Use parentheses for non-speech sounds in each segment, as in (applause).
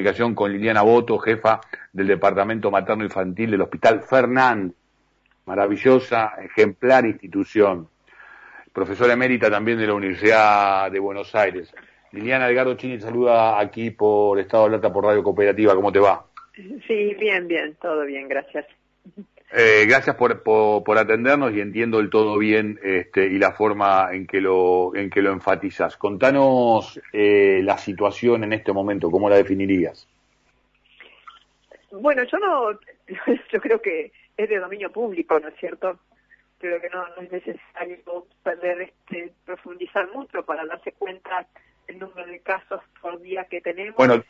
comunicación con Liliana Boto, jefa del Departamento Materno Infantil del Hospital Fernán. Maravillosa, ejemplar institución. Profesora emérita también de la Universidad de Buenos Aires. Liliana Edgardo Chini saluda aquí por Estado de Alerta por Radio Cooperativa. ¿Cómo te va? Sí, bien, bien, todo bien, gracias. Eh, gracias por, por, atendernos y entiendo el todo bien este, y la forma en que lo, en que lo enfatizas. Contanos eh, la situación en este momento, ¿cómo la definirías? Bueno, yo no, (laughs) yo creo que es de dominio público, ¿no es cierto? Creo que no, no es necesario perder, este, profundizar mucho para darse cuenta el número de casos por día que tenemos. Bueno,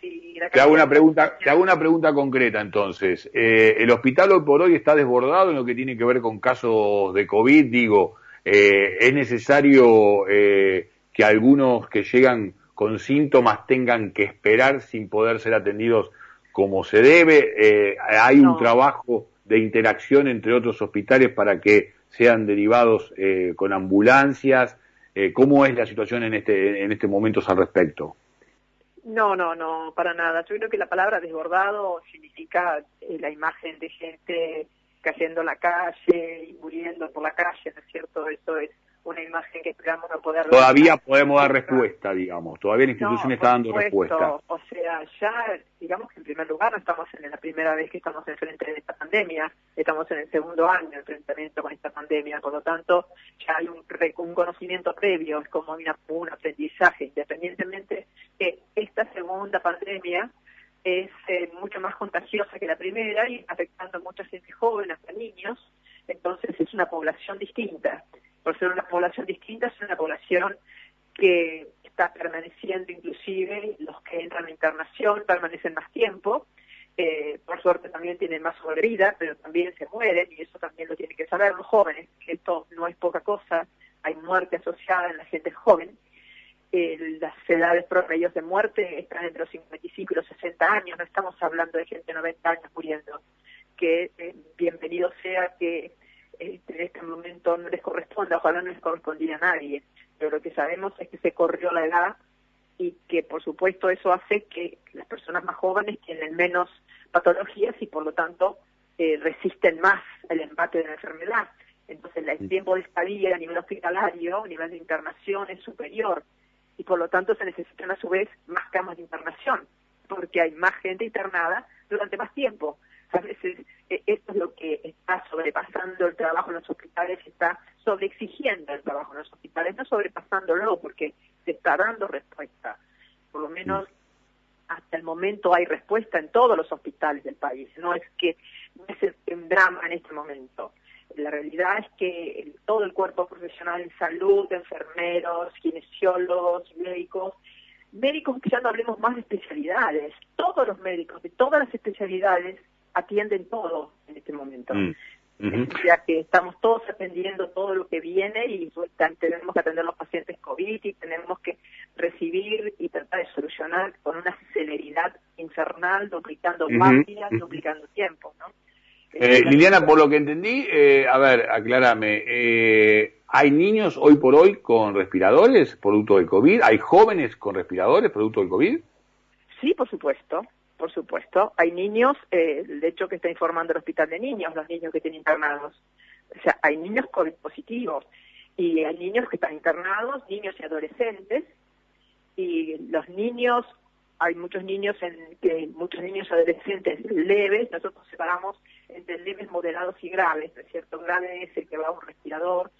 te hago una pregunta, te hago una pregunta concreta entonces. Eh, el hospital hoy por hoy está desbordado en lo que tiene que ver con casos de COVID. Digo, eh, es necesario eh, que algunos que llegan con síntomas tengan que esperar sin poder ser atendidos como se debe. hay un trabajo de interacción entre otros hospitales para que sean derivados con ambulancias. Eh, ¿Cómo es la situación en este, en este momento al respecto? No, no, no, para nada. Yo creo que la palabra desbordado significa eh, la imagen de gente cayendo en la calle y muriendo por la calle, ¿no es cierto? Eso es una imagen que esperamos no poder Todavía podemos dar respuesta, digamos, todavía la institución está dando respuesta. O sea, ya, digamos que en primer lugar no estamos en la primera vez que estamos enfrente de esta pandemia, estamos en el segundo año de enfrentamiento con esta pandemia, por lo tanto ya hay un, un conocimiento previo, es como un aprendizaje, independientemente que esta segunda pandemia es eh, mucho más contagiosa que la primera y afectando a mucha gente joven, hasta niños, entonces es una población distinta por ser una población distinta, es una población que está permaneciendo inclusive, los que entran a internación permanecen más tiempo, eh, por suerte también tienen más sobrevida, pero también se mueren, y eso también lo tienen que saber los jóvenes, esto no es poca cosa, hay muerte asociada en la gente joven, eh, las edades promedios de muerte están entre los 55 y los 60 años, no estamos hablando de gente de 90 años muriendo, que eh, bienvenido sea que este, en este momento no les corresponde, ojalá no les correspondía a nadie, pero lo que sabemos es que se corrió la edad y que por supuesto eso hace que las personas más jóvenes tienen menos patologías y por lo tanto eh, resisten más el embate de la enfermedad. Entonces el tiempo de estadía a nivel hospitalario, a nivel de internación es superior y por lo tanto se necesitan a su vez más camas de internación porque hay más gente internada durante más tiempo. A veces eh, esto es lo que está sobrepasando el trabajo en los hospitales, está sobreexigiendo el trabajo en los hospitales, no sobrepasándolo porque se está dando respuesta. Por lo menos hasta el momento hay respuesta en todos los hospitales del país. No es que no es un drama en este momento. La realidad es que todo el cuerpo profesional en salud, enfermeros, kinesiólogos, médicos, médicos que ya no hablemos más de especialidades, todos los médicos de todas las especialidades atienden todo en este momento. Mm, ya que estamos todos atendiendo todo lo que viene y tenemos que atender a los pacientes COVID y tenemos que recibir y tratar de solucionar con una celeridad infernal, duplicando máquinas, duplicando tiempo, ¿no? Eh, Liliana, por lo que entendí, eh, a ver, aclárame, eh, ¿hay niños hoy por hoy con respiradores producto del COVID? ¿Hay jóvenes con respiradores producto del COVID? Sí, por supuesto por supuesto. Hay niños, eh, de hecho que está informando el Hospital de Niños, los niños que tienen internados. O sea, hay niños COVID positivos y hay niños que están internados, niños y adolescentes. Y los niños, hay muchos niños, en, que muchos niños y adolescentes leves, nosotros separamos entre leves, moderados y graves, ¿no es cierto? Grave es el que va a un respirador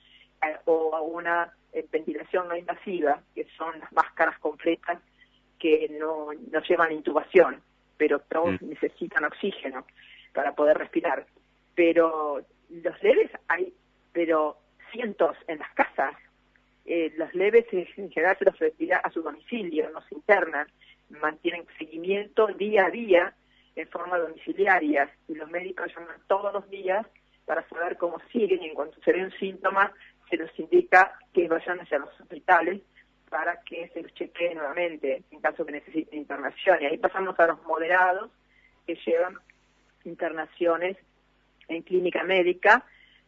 eh, o a una eh, ventilación no invasiva, que son las máscaras completas que no, no llevan intubación pero todos mm. necesitan oxígeno para poder respirar. Pero los leves hay, pero cientos en las casas. Eh, los leves en general se los retira a su domicilio, no se internan, mantienen seguimiento día a día en forma domiciliaria y los médicos llaman todos los días para saber cómo siguen y en cuanto se ve un síntoma se los indica que vayan hacia los hospitales para que se los chequee nuevamente en caso que necesiten internación. Y ahí pasamos a los moderados que llevan internaciones en clínica médica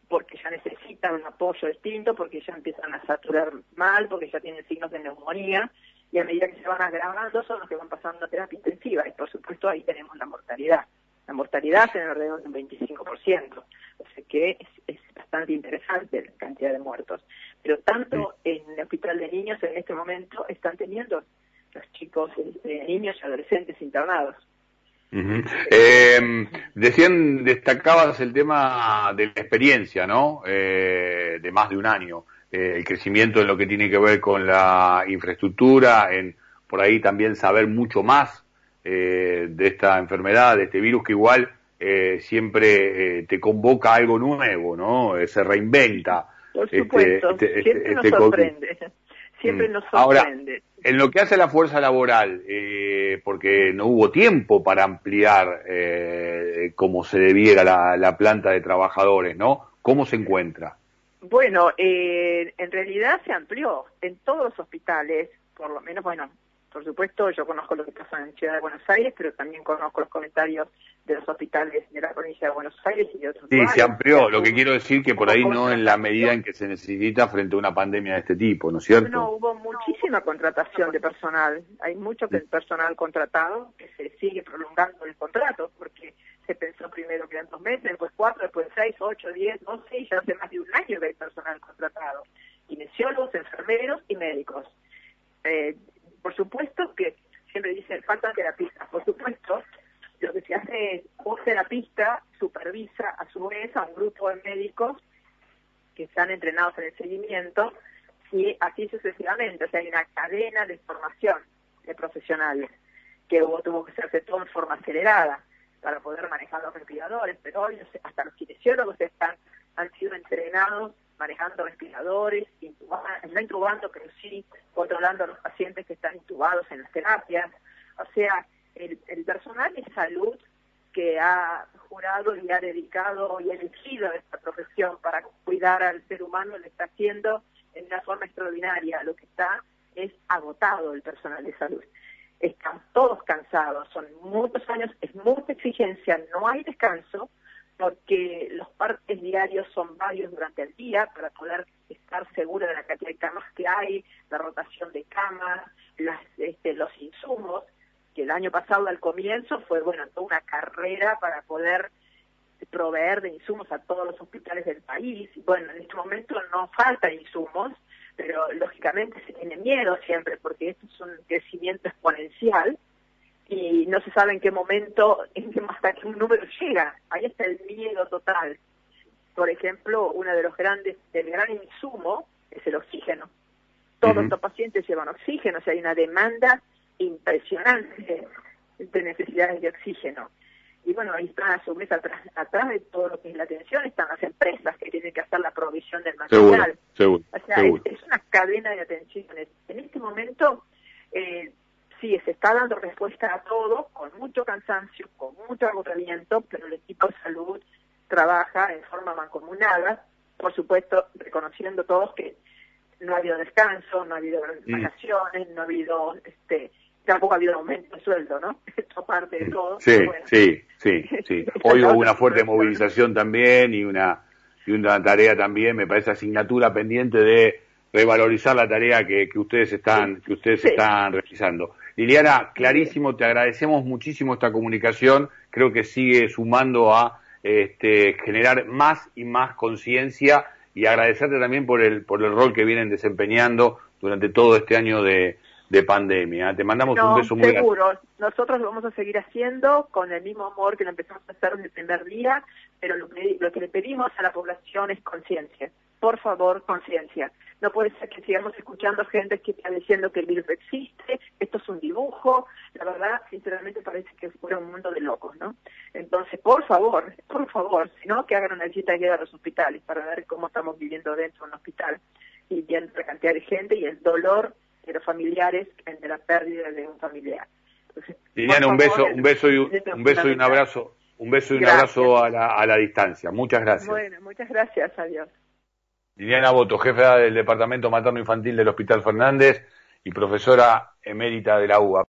porque ya necesitan un apoyo distinto, porque ya empiezan a saturar mal, porque ya tienen signos de neumonía y a medida que se van agravando son los que van pasando a terapia intensiva y por supuesto ahí tenemos la mortalidad. La mortalidad en alrededor de un 25%, o sea que es, bastante interesante la cantidad de muertos. Pero tanto en el hospital de niños en este momento están teniendo los chicos, este, niños y adolescentes internados. eh, decían, destacabas el tema de la experiencia, ¿no? Eh, de más de un año. Eh, el crecimiento en lo que tiene que ver con la infraestructura, en por ahí también saber mucho más eh, de esta enfermedad, de este virus que igual eh, siempre te convoca algo nuevo, ¿no? se reinventa. Por este, supuesto, este, este, siempre nos sorprende. (laughs) Siempre mm. nos sorprende. Ahora, en lo que hace a la fuerza laboral, porque no hubo tiempo para ampliar como se debiera la, la planta de trabajadores, ¿no? ¿Cómo se encuentra? Bueno, eh, en realidad se amplió en todos los hospitales, por lo menos, bueno, por supuesto yo conozco lo que pasa en Ciudad de Buenos Aires, pero también conozco los comentarios de los hospitales de la provincia de Buenos Aires y de otros Sí, se amplió, lo que quiero decir que por ahí no en la medida en que se necesita frente a una pandemia de este tipo, ¿no es cierto? No, hubo muchísima contratación de personal, hay mucho que el personal contratado que se sigue prolongando el contrato, porque se pensó primero que eran dos meses, después cuatro, después seis, ocho, diez, doce, y ya hace más de un año que hay personal contratado. Kinesiólogos, enfermeros y médicos. Eh, por supuesto que siempre dicen faltan terapistas. Por supuesto, lo que se hace es un terapista supervisa a su vez a un grupo de médicos que están entrenados en el seguimiento y así sucesivamente. O sea, hay una cadena de formación de profesionales que tuvo que hacerse todo en forma acelerada para poder manejar los respiradores, pero hoy hasta los kinesiólogos están, han sido entrenados manejando respiradores, no intubando, pero sí controlando a los pacientes que están intubados en las terapias. O sea, el, personal de salud que ha jurado y ha dedicado y elegido esta profesión para cuidar al ser humano lo está haciendo en una forma extraordinaria. Lo que está es agotado el personal de salud están todos cansados, son muchos años, es mucha exigencia, no hay descanso, porque los partes diarios son varios durante el día para poder estar seguro de la cantidad de camas que hay, la rotación de camas, las, este, los insumos, que el año pasado al comienzo fue, bueno, toda una carrera para poder proveer de insumos a todos los hospitales del país. Bueno, en este momento no faltan insumos, pero lógicamente se tiene miedo siempre porque esto es un crecimiento exponencial y no se sabe en qué momento, en qué, hasta que un número llega. Ahí está el miedo total. Por ejemplo, uno de los grandes, del gran insumo es el oxígeno. Todos los pacientes llevan oxígeno, o sea, hay una demanda impresionante de necesidades de oxígeno. Y bueno, ahí está a su vez atrás, atrás de todo lo que es la atención están las empresas que tienen que hacer la provisión del material. Seguro, o sea, Es, una cadena de atenciones. En este momento, eh, sí, se está dando respuesta a todo, con mucho cansancio, con mucho agotamiento, pero el equipo de salud trabaja en forma mancomunada, por supuesto, reconociendo todos que no ha habido descanso, no ha habido mm. vacaciones, no ha habido este tampoco ha habido aumento de sueldo, ¿no? (laughs) Esto parte de todo. Sí, sí, sí, sí. (laughs) Hoy hubo una fuerte movilización también y una y una tarea también, me parece asignatura pendiente de revalorizar la tarea que, que ustedes están que ustedes están realizando. Liliana, clarísimo, te agradecemos muchísimo esta comunicación, creo que sigue sumando a este, generar más y más conciencia y agradecerte también por el por el rol que vienen desempeñando durante todo este año de, de pandemia. Te mandamos un beso muy seguro. Nosotros lo vamos a seguir haciendo con el mismo amor que lo empezamos a hacer desde el primer día, pero lo lo que le pedimos a la población es conciencia. Por favor, conciencia. No puede ser que sigamos escuchando gente que está diciendo que el virus existe, esto es un dibujo. La verdad, sinceramente, parece que fuera un mundo de locos, ¿no? Entonces, por favor, por favor, si no, que hagan una visita guía a los hospitales para ver cómo estamos viviendo dentro de un hospital y viendo la cantidad de gente y el dolor de los familiares de la pérdida de un familiar. Liliana, un beso, un beso y un, beso y un abrazo, un beso y un abrazo a la, a la distancia. Muchas gracias. Bueno, muchas gracias, adiós. Liliana Boto, jefe del Departamento Materno Infantil del Hospital Fernández y profesora emérita de la UBA.